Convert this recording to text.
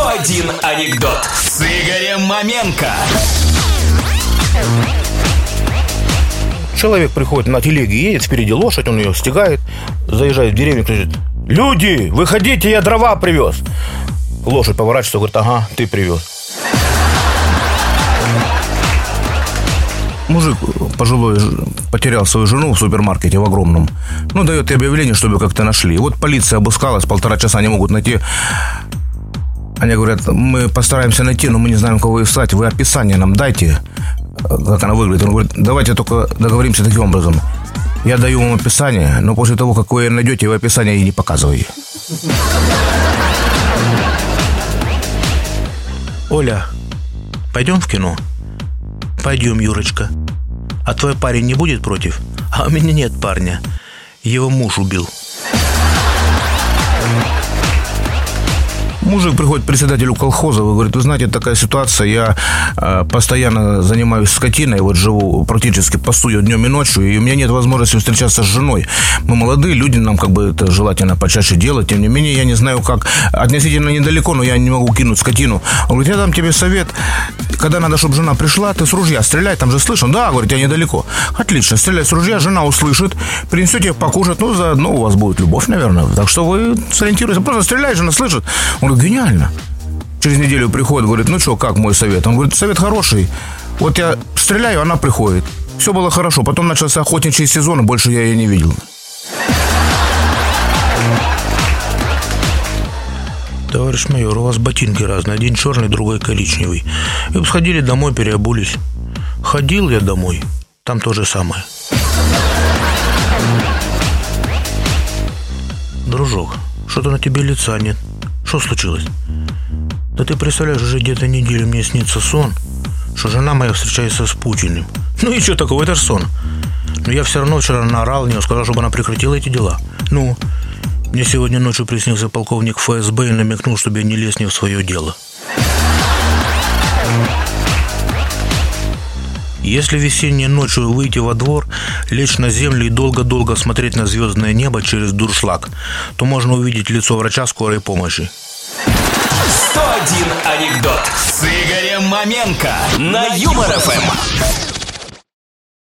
101 анекдот с Игорем Маменко. Человек приходит на телеге, едет впереди лошадь, он ее стегает, заезжает в деревню, кричит, люди, выходите, я дрова привез. Лошадь поворачивается, говорит, ага, ты привез. Мужик пожилой потерял свою жену в супермаркете в огромном. Ну, дает ей объявление, чтобы как-то нашли. Вот полиция обыскалась, полтора часа не могут найти. Они говорят, мы постараемся найти, но мы не знаем, кого искать. Вы описание нам дайте, как она выглядит. Он говорит, давайте только договоримся таким образом. Я даю вам описание, но после того, как вы найдете, вы описание ей не показываете. Оля, пойдем в кино? Пойдем, Юрочка. А твой парень не будет против? А у меня нет парня. Его муж убил. Мужик приходит к председателю колхоза и говорит, вы знаете, такая ситуация, я э, постоянно занимаюсь скотиной, вот живу практически постую днем и ночью, и у меня нет возможности встречаться с женой. Мы молодые люди, нам как бы это желательно почаще делать, тем не менее, я не знаю как, относительно недалеко, но я не могу кинуть скотину. Он говорит, я дам тебе совет, когда надо, чтобы жена пришла, ты с ружья стреляй, там же слышно, да, говорит, я недалеко. Отлично, стреляй с ружья, жена услышит, принесете покушать, ну, заодно у вас будет любовь, наверное. Так что вы сориентируйтесь, просто стреляй, жена слышит. Он говорит, гениально. Через неделю приходит, говорит, ну что, как мой совет? Он говорит, совет хороший. Вот я стреляю, она приходит. Все было хорошо. Потом начался охотничий сезон, и больше я ее не видел. Товарищ майор, у вас ботинки разные. Один черный, другой коричневый. И бы сходили домой, переобулись. Ходил я домой. Там то же самое. Дружок, что-то на тебе лица нет. Что случилось? Да ты представляешь, уже где-то неделю мне снится сон, что жена моя встречается с Путиным. Ну и что такого, это же сон. Но я все равно вчера наорал на нее, сказал, чтобы она прекратила эти дела. Ну, мне сегодня ночью приснился полковник ФСБ и намекнул, чтобы я не лез не в свое дело. Если весенней ночью выйти во двор, лечь на землю и долго-долго смотреть на звездное небо через дуршлаг, то можно увидеть лицо врача скорой помощи. 101 анекдот с Игорем Маменко на Юмор ФМ.